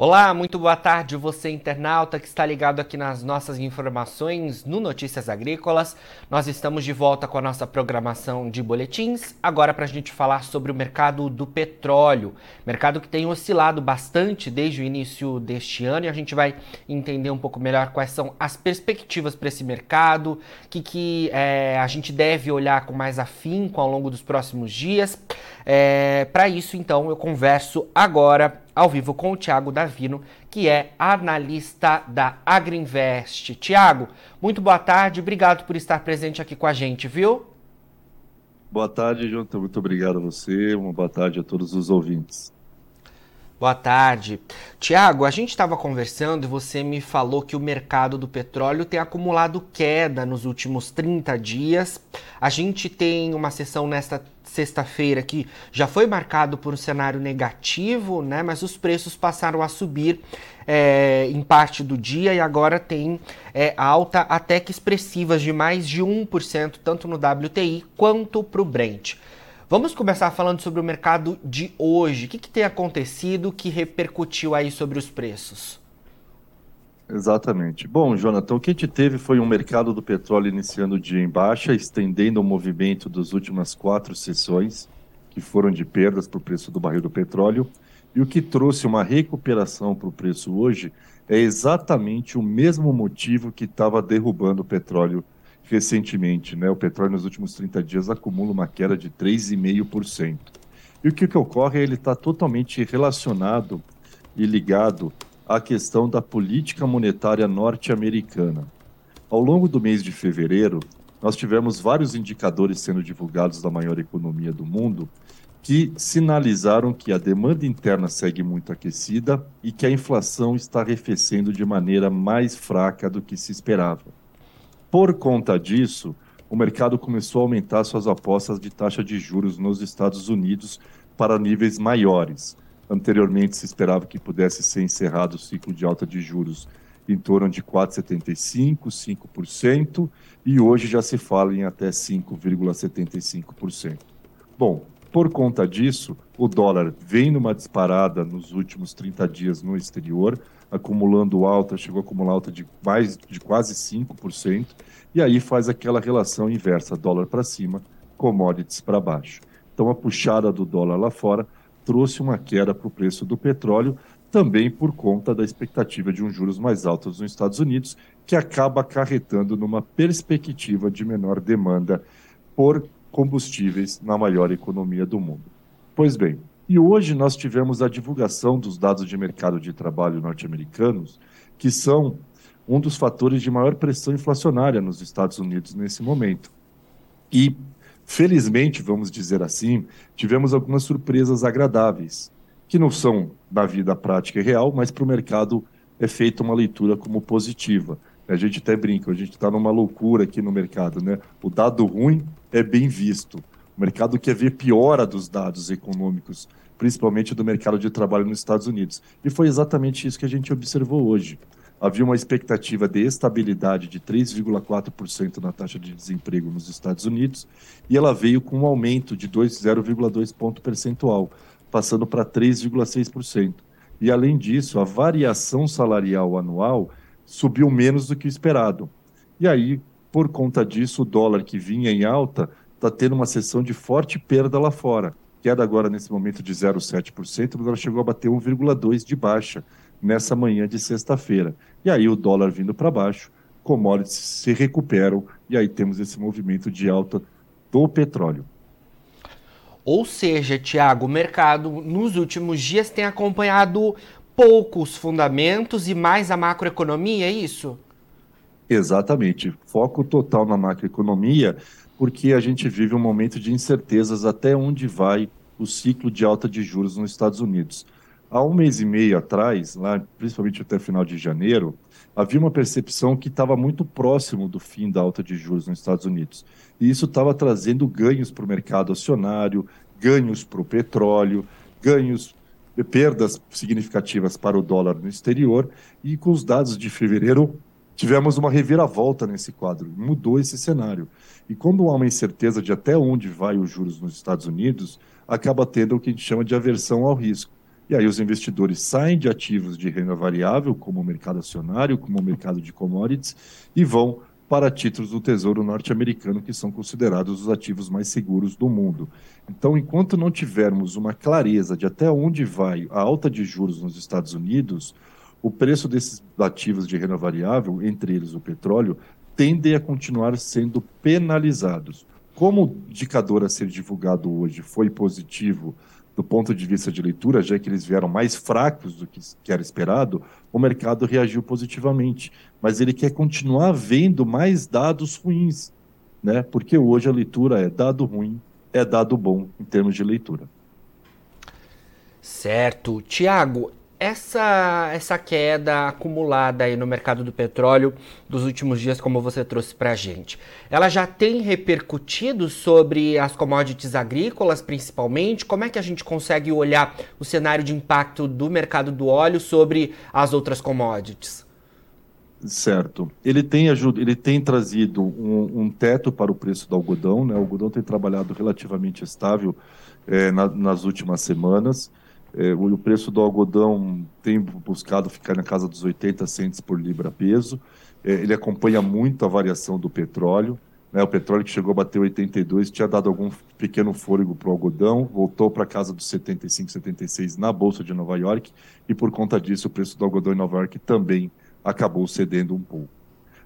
Olá, muito boa tarde, você internauta que está ligado aqui nas nossas informações no Notícias Agrícolas. Nós estamos de volta com a nossa programação de boletins, agora para a gente falar sobre o mercado do petróleo. Mercado que tem oscilado bastante desde o início deste ano e a gente vai entender um pouco melhor quais são as perspectivas para esse mercado, o que, que é, a gente deve olhar com mais afinco ao longo dos próximos dias. É, para isso, então, eu converso agora ao vivo com o Tiago Davino, que é analista da Agriinvest. Tiago, muito boa tarde, obrigado por estar presente aqui com a gente, viu? Boa tarde, Jonathan, muito obrigado a você, uma boa tarde a todos os ouvintes. Boa tarde. Tiago, a gente estava conversando e você me falou que o mercado do petróleo tem acumulado queda nos últimos 30 dias. A gente tem uma sessão nesta sexta-feira que já foi marcado por um cenário negativo, né? Mas os preços passaram a subir é, em parte do dia e agora tem é, alta até que expressivas de mais de 1%, tanto no WTI quanto para o Brent. Vamos começar falando sobre o mercado de hoje. O que, que tem acontecido que repercutiu aí sobre os preços? Exatamente. Bom, Jonathan, o que a gente teve foi um mercado do petróleo iniciando o dia em baixa, estendendo o movimento das últimas quatro sessões, que foram de perdas para o preço do barril do petróleo. E o que trouxe uma recuperação para o preço hoje é exatamente o mesmo motivo que estava derrubando o petróleo recentemente, né? O petróleo nos últimos 30 dias acumula uma queda de 3,5%. E o que, que ocorre é ele está totalmente relacionado e ligado à questão da política monetária norte-americana. Ao longo do mês de fevereiro, nós tivemos vários indicadores sendo divulgados da maior economia do mundo que sinalizaram que a demanda interna segue muito aquecida e que a inflação está arrefecendo de maneira mais fraca do que se esperava. Por conta disso, o mercado começou a aumentar suas apostas de taxa de juros nos Estados Unidos para níveis maiores. Anteriormente se esperava que pudesse ser encerrado o ciclo de alta de juros em torno de 4,75%, 5%, e hoje já se fala em até 5,75%. Bom, por conta disso, o dólar vem numa disparada nos últimos 30 dias no exterior, acumulando alta, chegou a acumular alta de mais de quase 5%, e aí faz aquela relação inversa, dólar para cima, commodities para baixo. Então a puxada do dólar lá fora trouxe uma queda para o preço do petróleo, também por conta da expectativa de um juros mais altos nos Estados Unidos, que acaba acarretando numa perspectiva de menor demanda por combustíveis na maior economia do mundo. Pois bem, e hoje nós tivemos a divulgação dos dados de mercado de trabalho norte-americanos, que são um dos fatores de maior pressão inflacionária nos Estados Unidos nesse momento. E, felizmente, vamos dizer assim, tivemos algumas surpresas agradáveis, que não são da vida prática e real, mas para o mercado é feita uma leitura como positiva. A gente até brinca, a gente está numa loucura aqui no mercado, né? O dado ruim é bem visto. O mercado quer ver piora dos dados econômicos, principalmente do mercado de trabalho nos Estados Unidos. E foi exatamente isso que a gente observou hoje. Havia uma expectativa de estabilidade de 3,4% na taxa de desemprego nos Estados Unidos, e ela veio com um aumento de 0,2 ponto percentual, passando para 3,6%. E além disso, a variação salarial anual subiu menos do que o esperado. E aí, por conta disso, o dólar que vinha em alta está tendo uma sessão de forte perda lá fora. Queda agora nesse momento de 0,7%, mas ela chegou a bater 1,2% de baixa nessa manhã de sexta-feira. E aí o dólar vindo para baixo, commodities se recuperam e aí temos esse movimento de alta do petróleo. Ou seja, Tiago, o mercado nos últimos dias tem acompanhado poucos fundamentos e mais a macroeconomia, é isso? Exatamente. Foco total na macroeconomia porque a gente vive um momento de incertezas até onde vai o ciclo de alta de juros nos Estados Unidos. Há um mês e meio atrás, lá, principalmente até final de janeiro, havia uma percepção que estava muito próximo do fim da alta de juros nos Estados Unidos. E isso estava trazendo ganhos para o mercado acionário, ganhos para o petróleo, ganhos, perdas significativas para o dólar no exterior. E com os dados de fevereiro, tivemos uma reviravolta nesse quadro, mudou esse cenário. E quando há uma incerteza de até onde vai os juros nos Estados Unidos, acaba tendo o que a gente chama de aversão ao risco. E aí os investidores saem de ativos de renda variável, como o mercado acionário, como o mercado de commodities, e vão para títulos do Tesouro norte-americano, que são considerados os ativos mais seguros do mundo. Então, enquanto não tivermos uma clareza de até onde vai a alta de juros nos Estados Unidos, o preço desses ativos de renda variável, entre eles o petróleo, tendem a continuar sendo penalizados. Como o indicador a ser divulgado hoje foi positivo do ponto de vista de leitura, já que eles vieram mais fracos do que, era esperado, o mercado reagiu positivamente. Mas ele quer continuar vendo mais dados ruins, né? porque hoje a leitura é dado ruim, é dado bom em termos de leitura. Certo. Tiago, essa, essa queda acumulada aí no mercado do petróleo dos últimos dias, como você trouxe para a gente, ela já tem repercutido sobre as commodities agrícolas, principalmente? Como é que a gente consegue olhar o cenário de impacto do mercado do óleo sobre as outras commodities? Certo. Ele tem, ele tem trazido um, um teto para o preço do algodão. Né? O algodão tem trabalhado relativamente estável é, na, nas últimas semanas. É, o preço do algodão tem buscado ficar na casa dos 80 centos por libra peso. É, ele acompanha muito a variação do petróleo. Né? O petróleo que chegou a bater 82 tinha dado algum pequeno fôlego para o algodão, voltou para casa dos 75, 76 na Bolsa de Nova York, e por conta disso o preço do algodão em Nova York também acabou cedendo um pouco.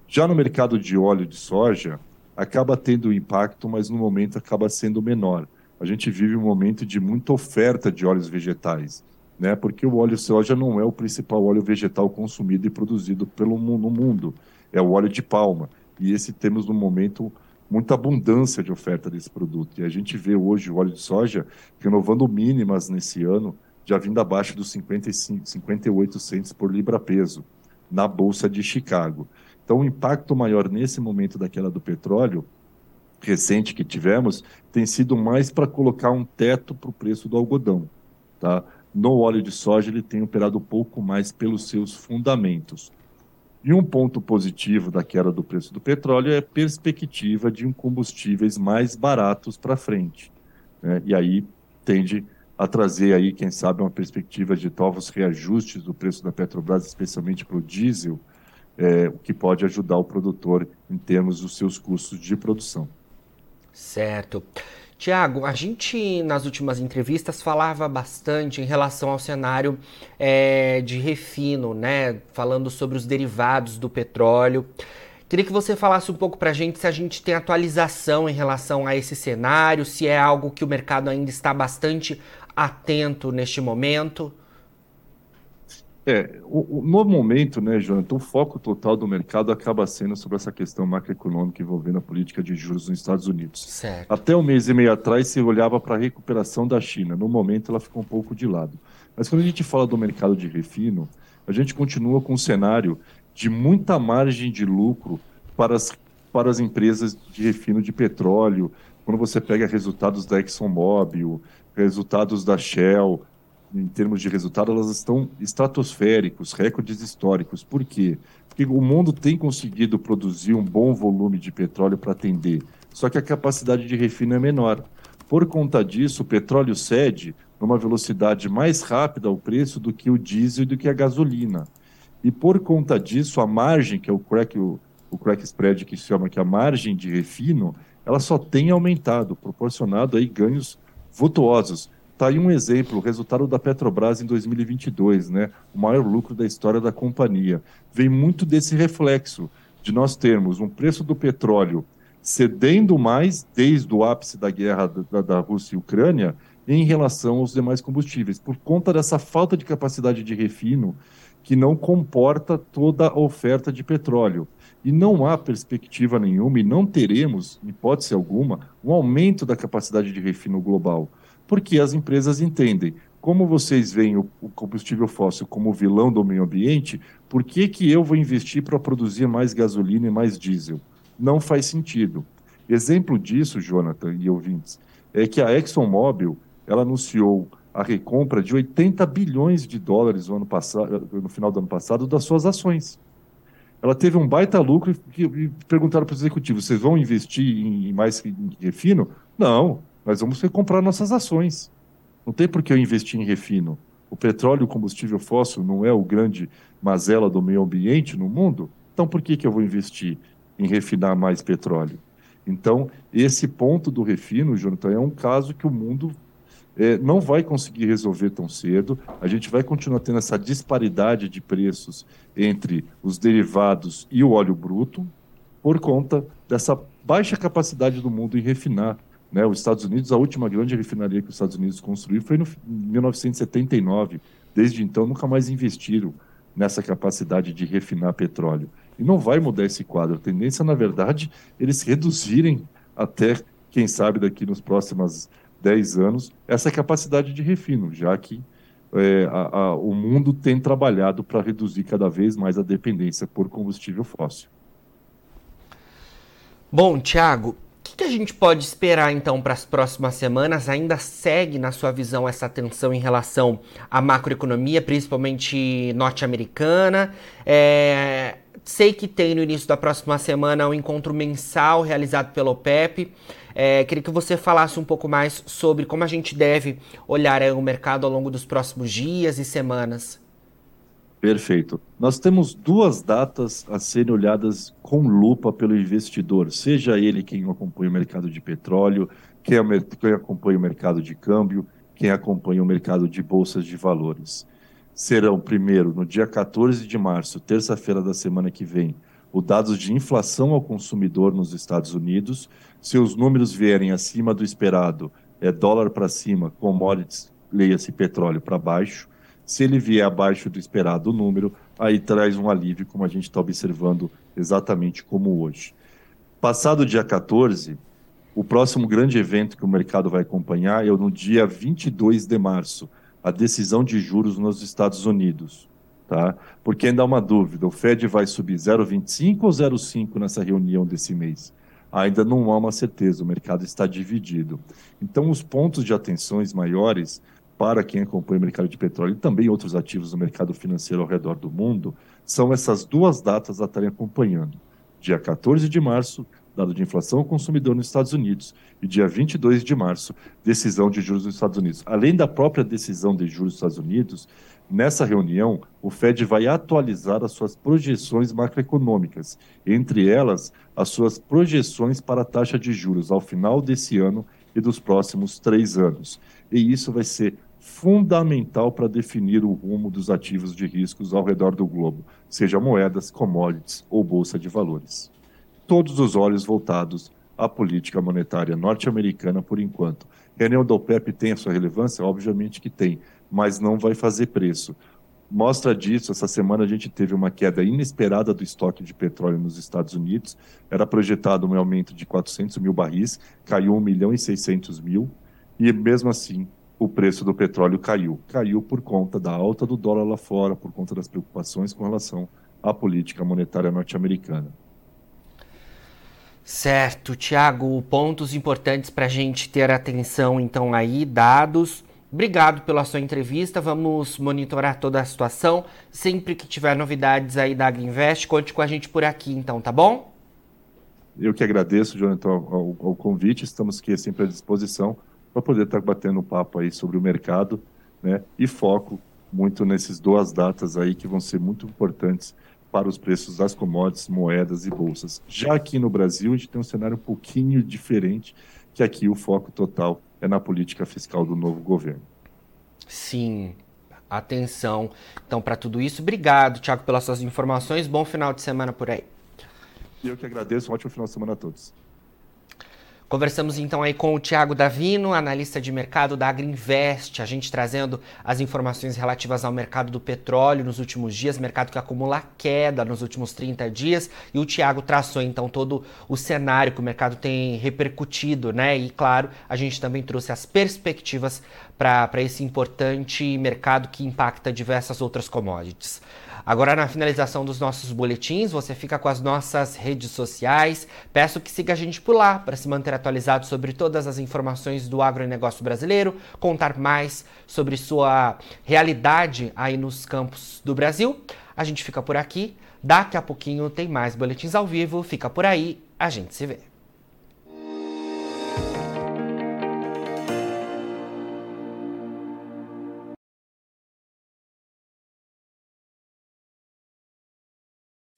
Já no mercado de óleo de soja, acaba tendo impacto, mas no momento acaba sendo menor a gente vive um momento de muita oferta de óleos vegetais, né? Porque o óleo soja não é o principal óleo vegetal consumido e produzido pelo no mundo, é o óleo de palma. E esse temos no momento muita abundância de oferta desse produto. E a gente vê hoje o óleo de soja renovando mínimas nesse ano, já vindo abaixo dos 55, 58 centos por libra peso na bolsa de Chicago. Então, o impacto maior nesse momento da queda do petróleo recente que tivemos tem sido mais para colocar um teto para o preço do algodão. Tá? No óleo de soja, ele tem operado um pouco mais pelos seus fundamentos. E um ponto positivo da queda do preço do petróleo é a perspectiva de um combustíveis mais baratos para frente. Né? E aí tende a trazer aí, quem sabe, uma perspectiva de novos reajustes do preço da Petrobras, especialmente para o diesel, é, o que pode ajudar o produtor em termos dos seus custos de produção. Certo. Tiago, a gente nas últimas entrevistas falava bastante em relação ao cenário é, de refino, né? Falando sobre os derivados do petróleo. Queria que você falasse um pouco para a gente se a gente tem atualização em relação a esse cenário, se é algo que o mercado ainda está bastante atento neste momento. É, o, o, no momento, né, Jonathan, o foco total do mercado acaba sendo sobre essa questão macroeconômica envolvendo a política de juros nos Estados Unidos. Certo. Até um mês e meio atrás se olhava para a recuperação da China. No momento ela ficou um pouco de lado. Mas quando a gente fala do mercado de refino, a gente continua com um cenário de muita margem de lucro para as, para as empresas de refino de petróleo. Quando você pega resultados da ExxonMobil, resultados da Shell, em termos de resultado, elas estão estratosféricos, recordes históricos. Por quê? Porque o mundo tem conseguido produzir um bom volume de petróleo para atender, só que a capacidade de refino é menor. Por conta disso, o petróleo cede numa velocidade mais rápida ao preço do que o diesel e do que a gasolina. E por conta disso, a margem, que é o crack, o, o crack spread que se chama que é a margem de refino, ela só tem aumentado, proporcionado aí ganhos vultuosos. Está aí um exemplo, o resultado da Petrobras em 2022, né? o maior lucro da história da companhia. Vem muito desse reflexo de nós termos um preço do petróleo cedendo mais desde o ápice da guerra da, da Rússia e Ucrânia em relação aos demais combustíveis, por conta dessa falta de capacidade de refino que não comporta toda a oferta de petróleo. E não há perspectiva nenhuma, e não teremos, em hipótese alguma, um aumento da capacidade de refino global porque as empresas entendem. Como vocês veem o, combustível fóssil como vilão do meio ambiente, por que, que eu vou investir para produzir mais gasolina e mais diesel? Não faz sentido. Exemplo disso, Jonathan e ouvintes, é que a ExxonMobil ela anunciou a recompra de 80 bilhões de dólares no, ano passado, no final do ano passado das suas ações. Ela teve um baita lucro e, perguntaram para os executivos: vocês vão investir em, mais em refino? Não, nós vamos comprar nossas ações. Não tem por que eu investir em refino. O petróleo, o combustível fóssil, não é o grande mazela do meio ambiente no mundo? Então, por que, que eu vou investir em refinar mais petróleo? Então, esse ponto do refino, Jonathan, é um caso que o mundo é, não vai conseguir resolver tão cedo. A gente vai continuar tendo essa disparidade de preços entre os derivados e o óleo bruto, por conta dessa baixa capacidade do mundo em refinar. Né? Os Estados Unidos, a última grande refinaria que os Estados Unidos construiu foi em 1979. Desde então, nunca mais investiram nessa capacidade de refinar petróleo. E não vai mudar esse quadro. A tendência, na verdade, eles reduzirem até, quem sabe, daqui nos próximos 10 anos, essa capacidade de refino, já que é, a, a, o mundo tem trabalhado para reduzir cada vez mais a dependência por combustível fóssil. Bom, Tiago, que, a gente pode esperar então para as próximas semanas? Ainda segue, na sua visão, essa tensão em relação à macroeconomia, principalmente norte-americana? É, sei que tem no início da próxima semana um encontro mensal realizado pelo OPEP. É, queria que você falasse um pouco mais sobre como a gente deve olhar o mercado ao longo dos próximos dias e semanas. Perfeito. Nós temos duas datas a serem olhadas com lupa pelo investidor, seja ele quem acompanha o mercado de petróleo, quem, acompanha o mercado de câmbio, quem acompanha o mercado de bolsas de valores serão, primeiro, no dia 14 de março, terça-feira da semana que vem, os dados de inflação ao consumidor nos Estados Unidos. Se os números vierem acima do esperado, é dólar para cima, commodities, leia-se petróleo para baixo. Se ele vier abaixo do esperado número, aí traz um alívio, como a gente está observando exatamente como hoje. Passado o dia 14, o próximo grande evento que o mercado vai acompanhar é no dia 22 de março, a decisão de juros nos Estados Unidos, tá? Porque ainda há uma dúvida, o Fed vai subir 0,25 ou 0,5 nessa reunião desse mês? Ainda não há uma certeza, o mercado está dividido. Então, os pontos de atenções maiores para quem acompanha o mercado de petróleo e também outros ativos do mercado financeiro ao redor do mundo são essas duas datas a estarem acompanhando. Dia 14 de março, dado de inflação ao consumidor nos Estados Unidos, e dia 22 de março, decisão de juros nos Estados Unidos. Além da própria decisão de juros dos Estados Unidos, nessa reunião, o Fed vai atualizar as suas projeções macroeconômicas, entre elas, as suas projeções para a taxa de juros ao final desse ano e dos próximos três anos. E isso vai ser fundamental para definir o rumo dos ativos de riscos ao redor do globo, seja moedas, commodities ou bolsa de valores todos os olhos voltados à política monetária norte-americana por enquanto. Reunião do OPEP tem a sua relevância? Obviamente que tem, mas não vai fazer preço. Mostra disso, essa semana a gente teve uma queda inesperada do estoque de petróleo nos Estados Unidos. Era projetado um aumento de 400 mil barris, caiu 1 milhão e 600 mil, e mesmo assim o preço do petróleo caiu. Caiu por conta da alta do dólar lá fora, por conta das preocupações com relação à política monetária norte-americana. Certo, Tiago, pontos importantes para a gente ter atenção então aí, dados. Obrigado pela sua entrevista, vamos monitorar toda a situação. Sempre que tiver novidades aí da Agriinvest, conte com a gente por aqui então, tá bom? Eu que agradeço, Jonathan, ao, ao convite, estamos aqui sempre à disposição para poder estar batendo um papo aí sobre o mercado, né, e foco muito nessas duas datas aí que vão ser muito importantes para os preços das commodities, moedas e bolsas. Já aqui no Brasil, a gente tem um cenário um pouquinho diferente, que aqui o foco total é na política fiscal do novo governo. Sim, atenção. Então, para tudo isso, obrigado, Tiago, pelas suas informações. Bom final de semana por aí. Eu que agradeço. Um ótimo final de semana a todos. Conversamos então aí com o Tiago Davino, analista de mercado da Agriinvest, a gente trazendo as informações relativas ao mercado do petróleo nos últimos dias, mercado que acumula queda nos últimos 30 dias, e o Tiago traçou então todo o cenário que o mercado tem repercutido, né? E claro, a gente também trouxe as perspectivas para esse importante mercado que impacta diversas outras commodities. Agora, na finalização dos nossos boletins, você fica com as nossas redes sociais. Peço que siga a gente por lá para se manter atualizado sobre todas as informações do agronegócio brasileiro, contar mais sobre sua realidade aí nos campos do Brasil. A gente fica por aqui. Daqui a pouquinho tem mais boletins ao vivo. Fica por aí. A gente se vê.